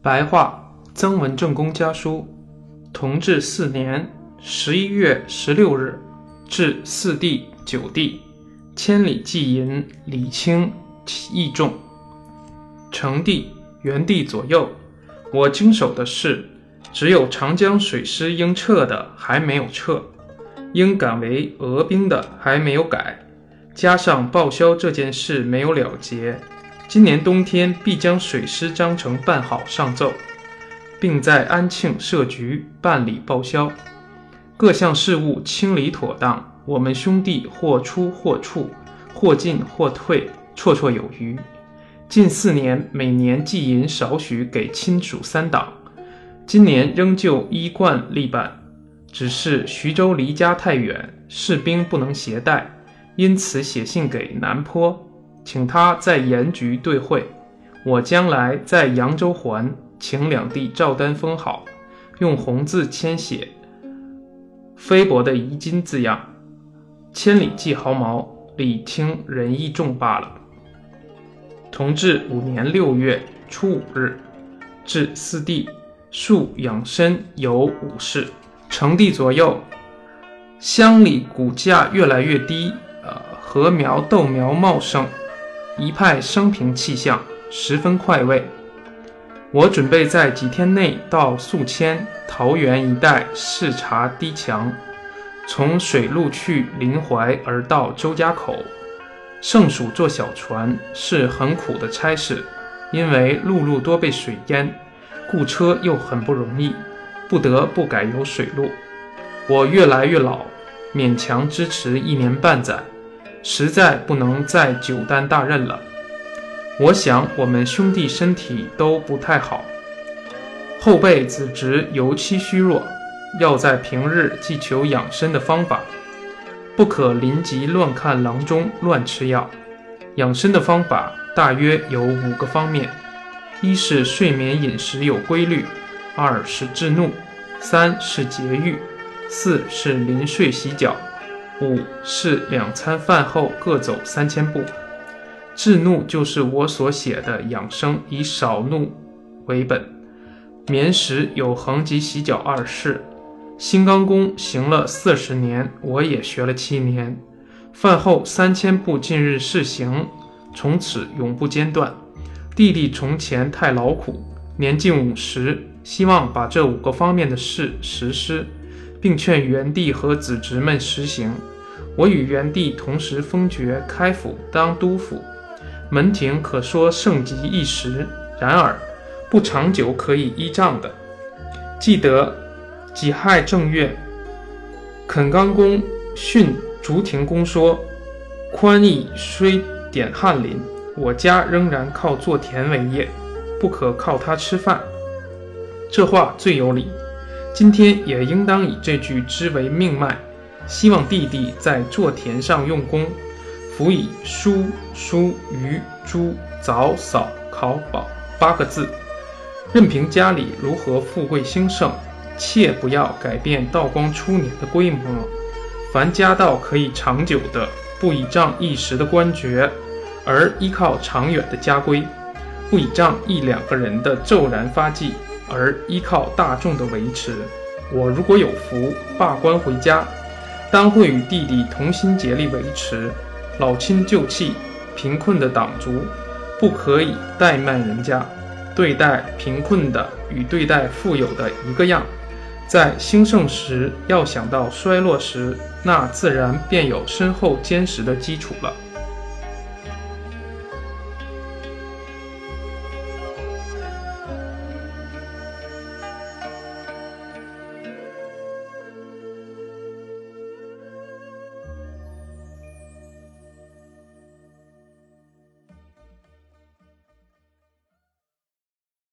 白话曾文正公家书，同治四年十一月十六日，至四弟九弟，千里寄银，礼轻义重。成帝、元帝左右，我经手的事，只有长江水师应撤的还没有撤，应改为俄兵的还没有改，加上报销这件事没有了结。今年冬天必将水师章程办好上奏，并在安庆设局办理报销。各项事务清理妥当，我们兄弟或出或处，或进或退，绰绰有余。近四年每年寄银少许给亲属三党，今年仍旧依惯例办，只是徐州离家太远，士兵不能携带，因此写信给南坡。请他在盐局兑汇，我将来在扬州还，请两地照单封好，用红字签写“菲薄的遗金”字样，千里寄毫毛，礼轻人意重罢了。同治五年六月初五日，至四弟，树养生有五事。成帝左右，乡里谷价越来越低，呃，禾苗豆苗茂盛。一派生平气象，十分快慰。我准备在几天内到宿迁、桃园一带视察堤墙，从水路去临淮而到周家口。盛暑坐小船是很苦的差事，因为陆路多被水淹，雇车又很不容易，不得不改由水路。我越来越老，勉强支持一年半载。实在不能再久担大任了。我想我们兄弟身体都不太好，后辈子侄尤其虚弱，要在平日既求养生的方法，不可临急乱看郎中、乱吃药。养生的方法大约有五个方面：一是睡眠饮食有规律；二是制怒；三是节欲；四是临睡洗脚。五是两餐饭后各走三千步，治怒就是我所写的养生，以少怒为本。眠食有横及洗脚二式，新刚功行了四十年，我也学了七年。饭后三千步，近日试行，从此永不间断。弟弟从前太劳苦，年近五十，希望把这五个方面的事实施。并劝元帝和子侄们实行。我与元帝同时封爵开府当督府，门庭可说盛极一时。然而不长久，可以依仗的。记得己亥正月，垦刚公训竹亭公说：“宽义虽典翰林，我家仍然靠做田为业，不可靠他吃饭。”这话最有理。今天也应当以这句之为命脉，希望弟弟在做田上用功，辅以书、书、鱼、猪、早、扫、考、宝八个字，任凭家里如何富贵兴盛，切不要改变道光初年的规模。凡家道可以长久的，不倚仗一时的官爵，而依靠长远的家规；不倚仗一两个人的骤然发迹。而依靠大众的维持，我如果有福罢官回家，当会与弟弟同心竭力维持。老亲旧戚，贫困的党族，不可以怠慢人家。对待贫困的与对待富有的一个样，在兴盛时要想到衰落时，那自然便有深厚坚实的基础了。